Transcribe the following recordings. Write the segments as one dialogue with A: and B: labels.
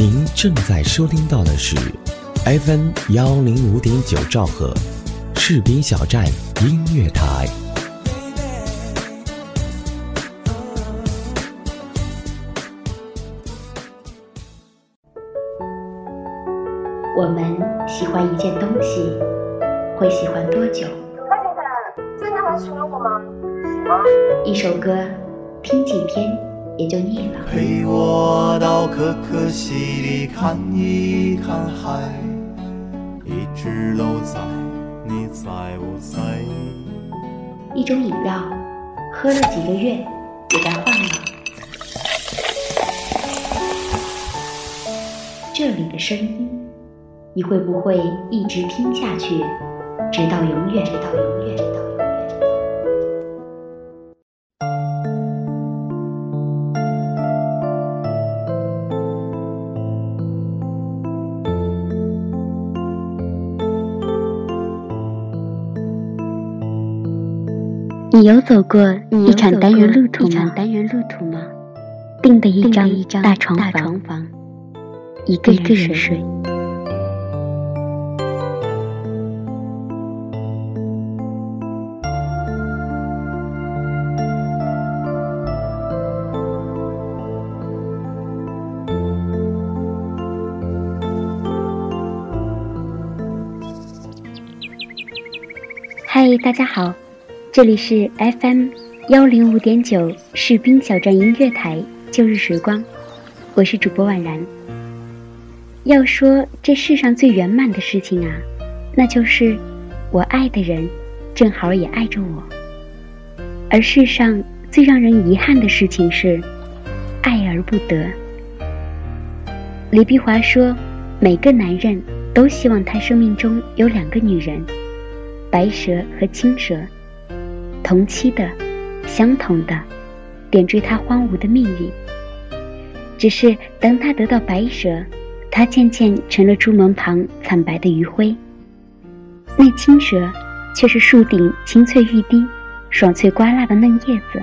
A: 您正在收听到的是 FM 幺零五点九兆赫，士兵小站音乐台。
B: 我们喜欢一件东西，会喜欢多久？
C: 高先生，真的很喜欢我吗？
B: 一首歌，听几天也就腻了。
D: 陪我到可可西里看一看海，一直都在，你在不在？
B: 一种饮料，喝了几个月也该换了。这里的声音，你会不会一直听下去，直到永远？直到永远？直到永远？
E: 你有走过一场单人路途吗？订的一张
B: 一张
E: 大床房，一个
B: 人睡。
E: 嗨，大家好，这里是 FM 幺零五点九士兵小站音乐台旧日时光，我是主播婉然。要说这世上最圆满的事情啊，那就是我爱的人正好也爱着我。而世上最让人遗憾的事情是，爱而不得。李碧华说，每个男人都希望他生命中有两个女人。白蛇和青蛇，同期的、相同的，点缀他荒芜的命运。只是当他得到白蛇，他渐渐成了朱门旁惨白的余晖；那青蛇，却是树顶青翠欲滴、爽脆瓜辣的嫩叶子。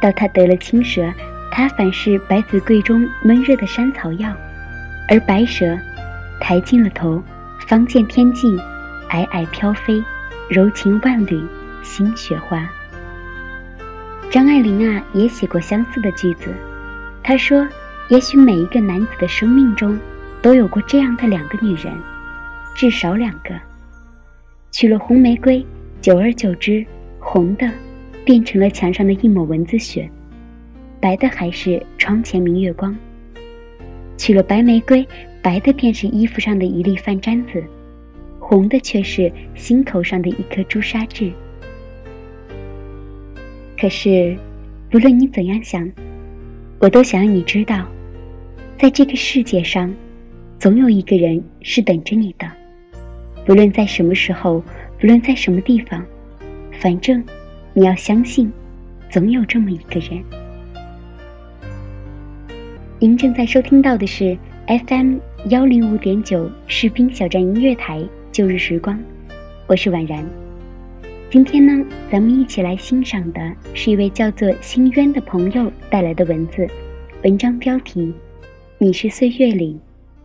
E: 到他得了青蛇，他反是百子柜中闷热的山草药，而白蛇，抬进了头，方见天际。皑皑飘飞，柔情万缕，新雪花。张爱玲啊，也写过相似的句子。她说：“也许每一个男子的生命中，都有过这样的两个女人，至少两个。娶了红玫瑰，久而久之，红的变成了墙上的一抹蚊子血，白的还是窗前明月光。娶了白玫瑰，白的便是衣服上的一粒饭粘子。”红的却是心口上的一颗朱砂痣。可是，无论你怎样想，我都想让你知道，在这个世界上，总有一个人是等着你的。不论在什么时候，不论在什么地方，反正你要相信，总有这么一个人。您正在收听到的是 FM 幺零五点九士兵小站音乐台。旧日时光，我是婉然。今天呢，咱们一起来欣赏的是一位叫做心渊的朋友带来的文字。文章标题：你是岁月里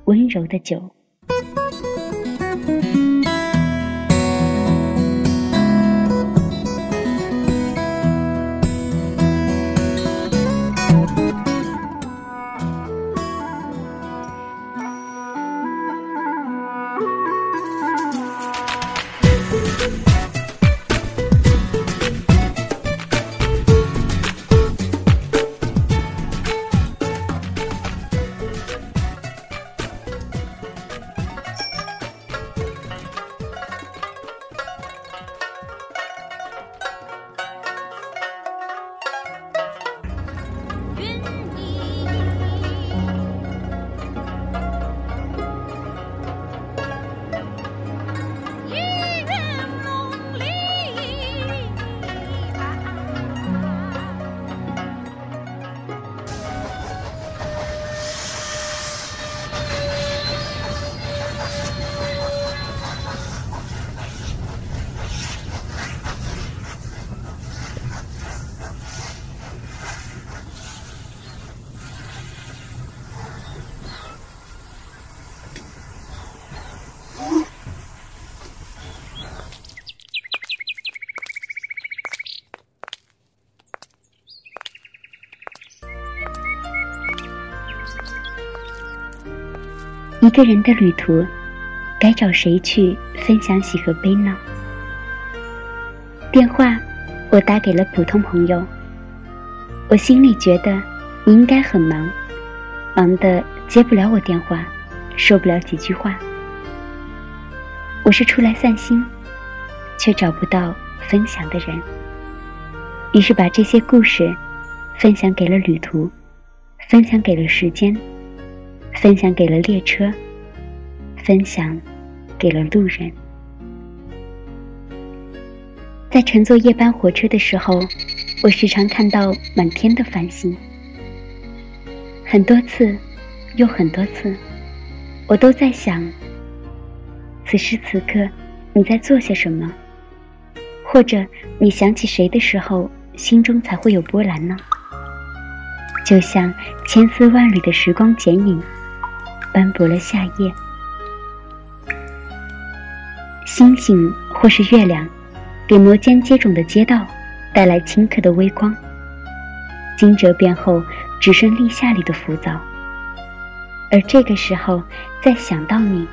E: 温柔的酒。一个人的旅途，该找谁去分享喜和悲呢？电话，我打给了普通朋友。我心里觉得你应该很忙，忙得接不了我电话，说不了几句话。我是出来散心，却找不到分享的人，于是把这些故事分享给了旅途，分享给了时间。分享给了列车，分享给了路人。在乘坐夜班火车的时候，我时常看到满天的繁星。很多次，又很多次，我都在想：此时此刻你在做些什么？或者你想起谁的时候，心中才会有波澜呢？就像千丝万缕的时光剪影。斑驳了夏夜，星星或是月亮，给摩肩接踵的街道带来顷刻的微光。惊蛰变后，只剩立夏里的浮躁。而这个时候，再想到你，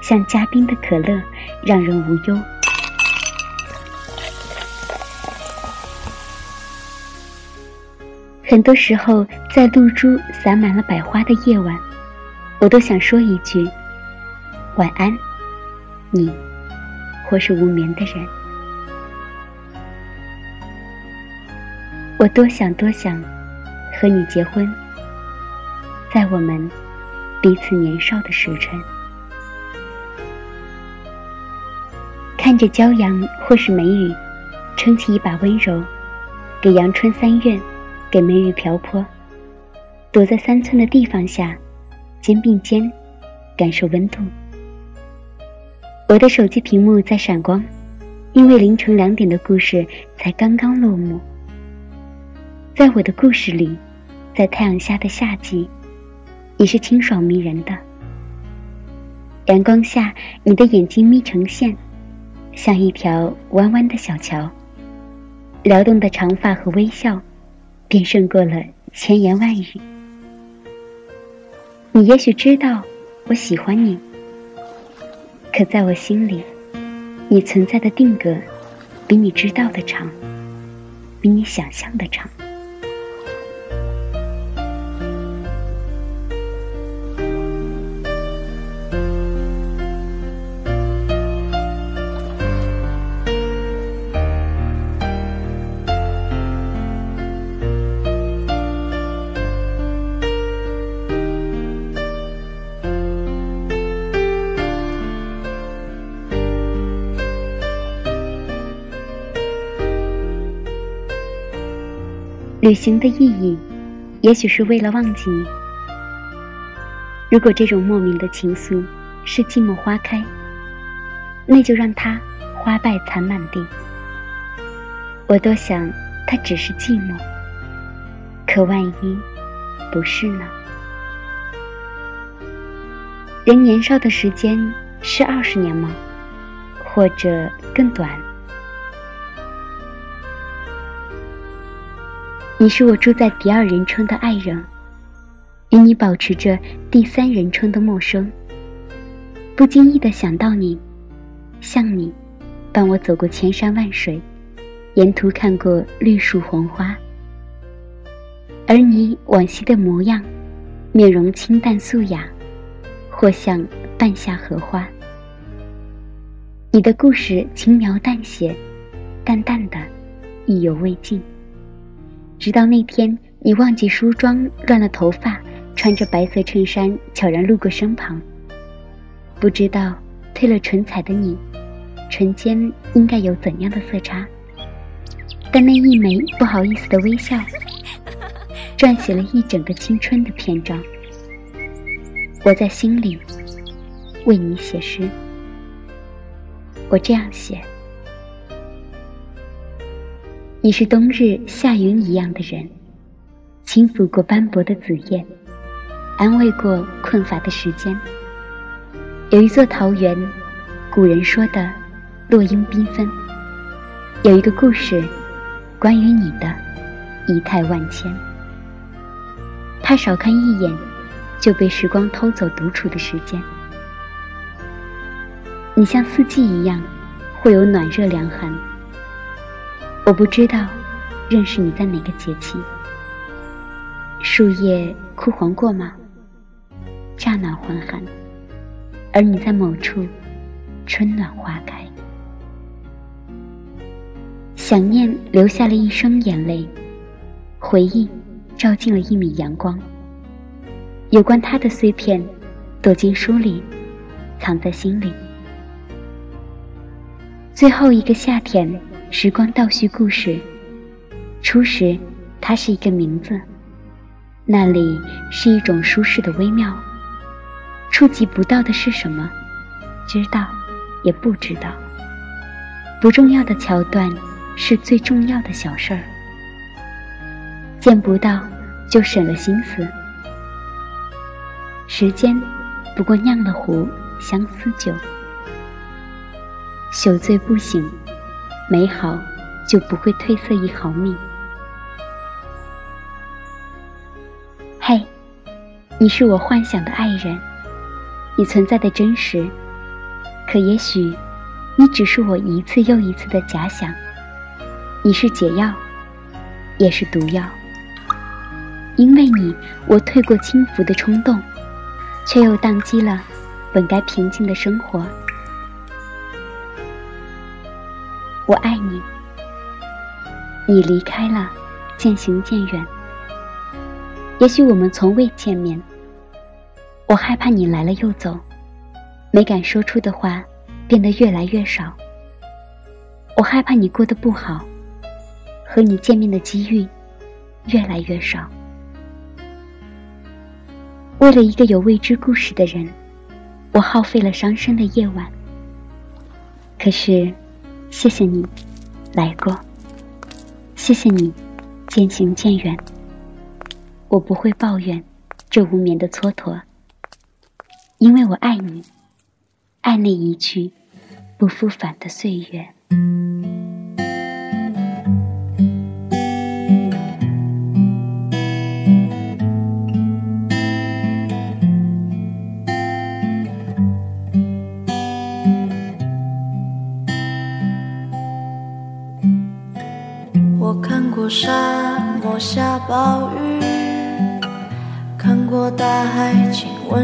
E: 像加冰的可乐，让人无忧。很多时候，在露珠洒满了百花的夜晚。我都想说一句晚安，你，或是无眠的人。我多想多想和你结婚，在我们彼此年少的时辰，看着骄阳或是梅雨，撑起一把温柔，给阳春三月，给梅雨瓢泼，躲在三寸的地方下。肩并肩，感受温度。我的手机屏幕在闪光，因为凌晨两点的故事才刚刚落幕。在我的故事里，在太阳下的夏季，你是清爽迷人的。阳光下，你的眼睛眯成线，像一条弯弯的小桥。撩动的长发和微笑，便胜过了千言万语。你也许知道我喜欢你，可在我心里，你存在的定格比你知道的长，比你想象的长。旅行的意义，也许是为了忘记你。如果这种莫名的情愫是寂寞花开，那就让它花败残满地。我多想它只是寂寞，可万一不是呢？人年少的时间是二十年吗？或者更短？你是我住在第二人称的爱人，与你保持着第三人称的陌生。不经意的想到你，像你，伴我走过千山万水，沿途看过绿树红花。而你往昔的模样，面容清淡素雅，或像半夏荷花。你的故事轻描淡写，淡淡的，意犹未尽。直到那天，你忘记梳妆，乱了头发，穿着白色衬衫，悄然路过身旁。不知道褪了唇彩的你，唇间应该有怎样的色差？但那一枚不好意思的微笑，撰写了一整个青春的篇章。我在心里为你写诗，我这样写。你是冬日夏云一样的人，轻抚过斑驳的紫叶，安慰过困乏的时间。有一座桃源，古人说的落英缤纷。有一个故事，关于你的，仪态万千。他少看一眼，就被时光偷走独处的时间。你像四季一样，会有暖热凉寒。我不知道，认识你在哪个节气。树叶枯黄过吗？乍暖还寒，而你在某处，春暖花开。想念留下了一生眼泪，回忆照进了一米阳光。有关他的碎片，躲进书里，藏在心里。最后一个夏天，时光倒叙故事。初时，它是一个名字，那里是一种舒适的微妙。触及不到的是什么？知道，也不知道。不重要的桥段。是最重要的小事儿，见不到就省了心思。时间不过酿了壶相思酒，酒醉不醒，美好就不会褪色一毫米。嘿，你是我幻想的爱人，你存在的真实，可也许你只是我一次又一次的假想。你是解药，也是毒药。因为你，我退过轻浮的冲动，却又宕机了本该平静的生活。我爱你，你离开了，渐行渐远。也许我们从未见面。我害怕你来了又走，没敢说出的话变得越来越少。我害怕你过得不好。和你见面的机遇越来越少。为了一个有未知故事的人，我耗费了伤身的夜晚。可是，谢谢你来过，谢谢你渐行渐远。我不会抱怨这无眠的蹉跎，因为我爱你，爱那一去不复返的岁月。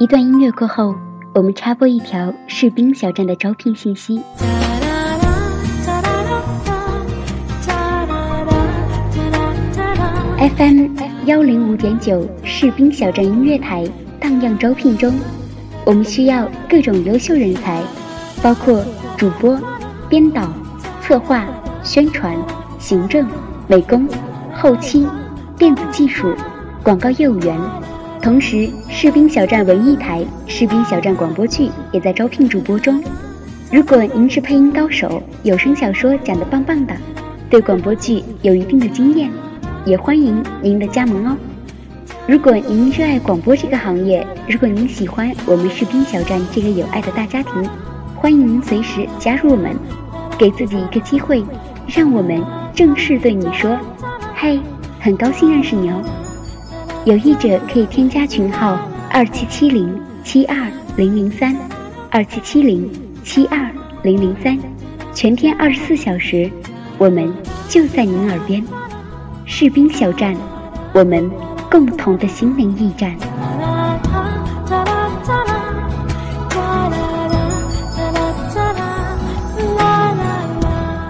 E: 一段音乐过后，我们插播一条士兵小站的招聘信息。FM 幺零五点九士兵小站音乐台荡漾招聘中，我们需要各种优秀人才，包括主播、编导、策划、宣传、行政、美工、后期、电子技术、广告业务员。同时，士兵小站文艺台、士兵小站广播剧也在招聘主播中。如果您是配音高手，有声小说讲得棒棒的，对广播剧有一定的经验，也欢迎您的加盟哦。如果您热爱广播这个行业，如果您喜欢我们士兵小站这个有爱的大家庭，欢迎您随时加入我们，给自己一个机会，让我们正式对你说：“嘿，很高兴认识你哦。”有意者可以添加群号二七七零七二零零三二七七零。七二零零三，全天二十四小时，我们就在您耳边。士兵小站，我们共同的心灵驿站。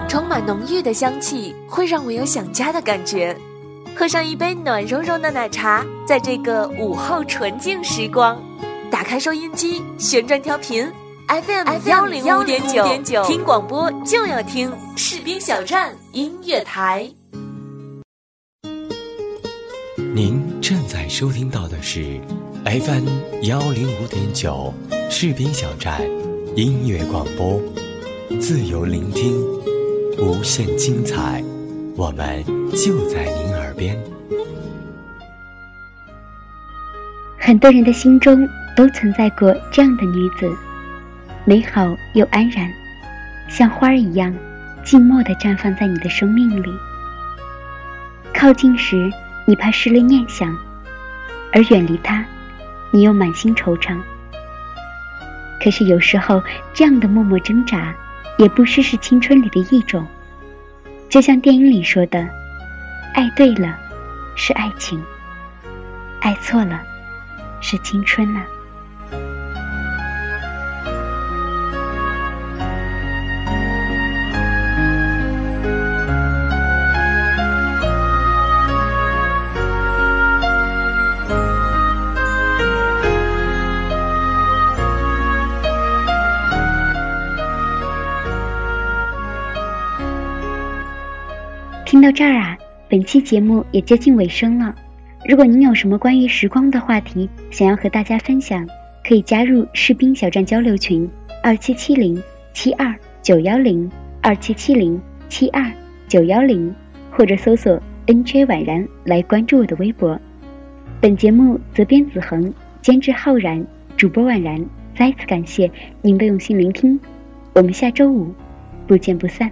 F: 充满浓郁的香气，会让我有想家的感觉。喝上一杯暖融融的奶茶，在这个午后纯净时光，打开收音机，旋转调频。FM 幺零五点九，听广播就要听士兵小站音乐台。
A: 您正在收听到的是 FM 幺零五点九士兵小站音乐广播，自由聆听，无限精彩，我们就在您耳边。
E: 很多人的心中都存在过这样的女子。美好又安然，像花儿一样，静默地绽放在你的生命里。靠近时，你怕失了念想；而远离他，你又满心惆怅。可是有时候，这样的默默挣扎，也不失是青春里的一种。就像电影里说的：“爱对了，是爱情；爱错了，是青春啊。”听到这儿啊，本期节目也接近尾声了。如果您有什么关于时光的话题想要和大家分享，可以加入士兵小站交流群二七七零七二九幺零二七七零七二九幺零，或者搜索 “nj 婉然”来关注我的微博。本节目责编子恒，监制浩然，主播婉然。再次感谢您的用心聆听，我们下周五不见不散。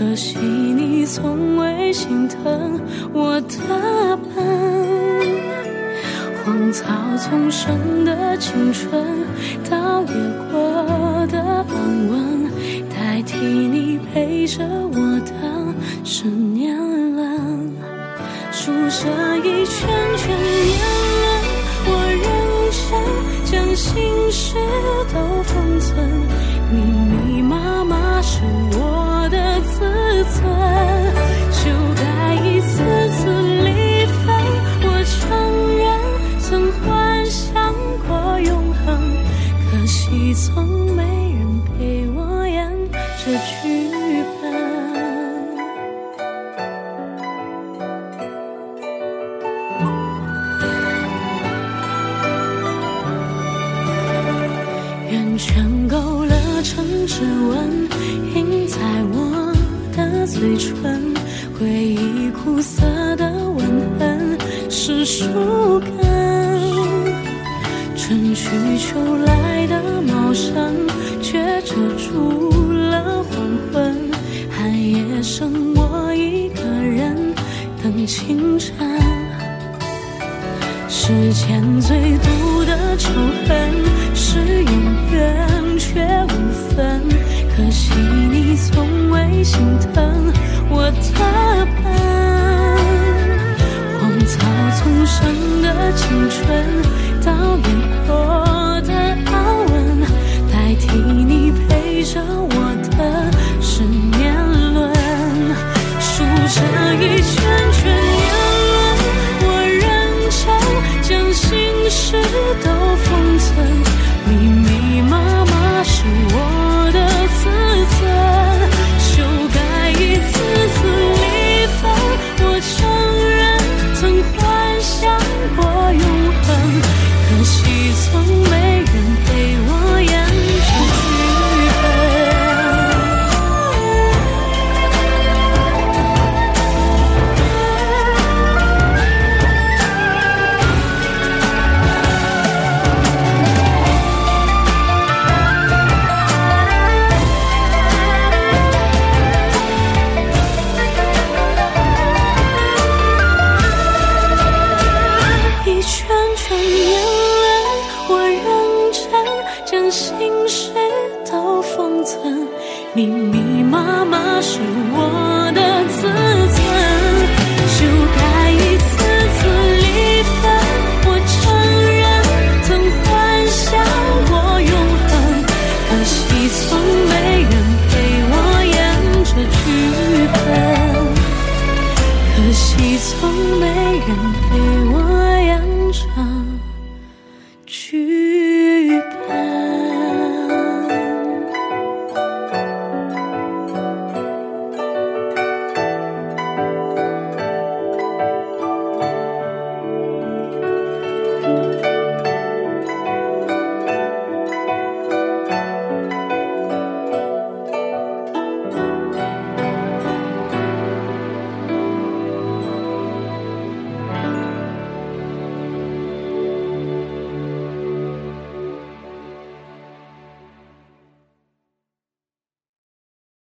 G: 可惜你从未心疼我的笨。荒草丛生的青春，倒也过的安稳，代替你陪着我的是年轮，数着一圈圈年轮，我认真。将心事都封存，密密麻麻是我自尊。就该一次次离分，我承认曾幻想过永恒，可惜从没人陪我演这剧本。圆圈勾勒成指纹印在我嘴唇回忆苦涩的吻痕，是树根春去秋来的茂盛，却遮住了黄昏。寒夜剩我一个人等清晨。世间最毒的仇恨，是有缘却无分。可惜你从未心疼我的笨荒草丛生的青春惜从没人陪我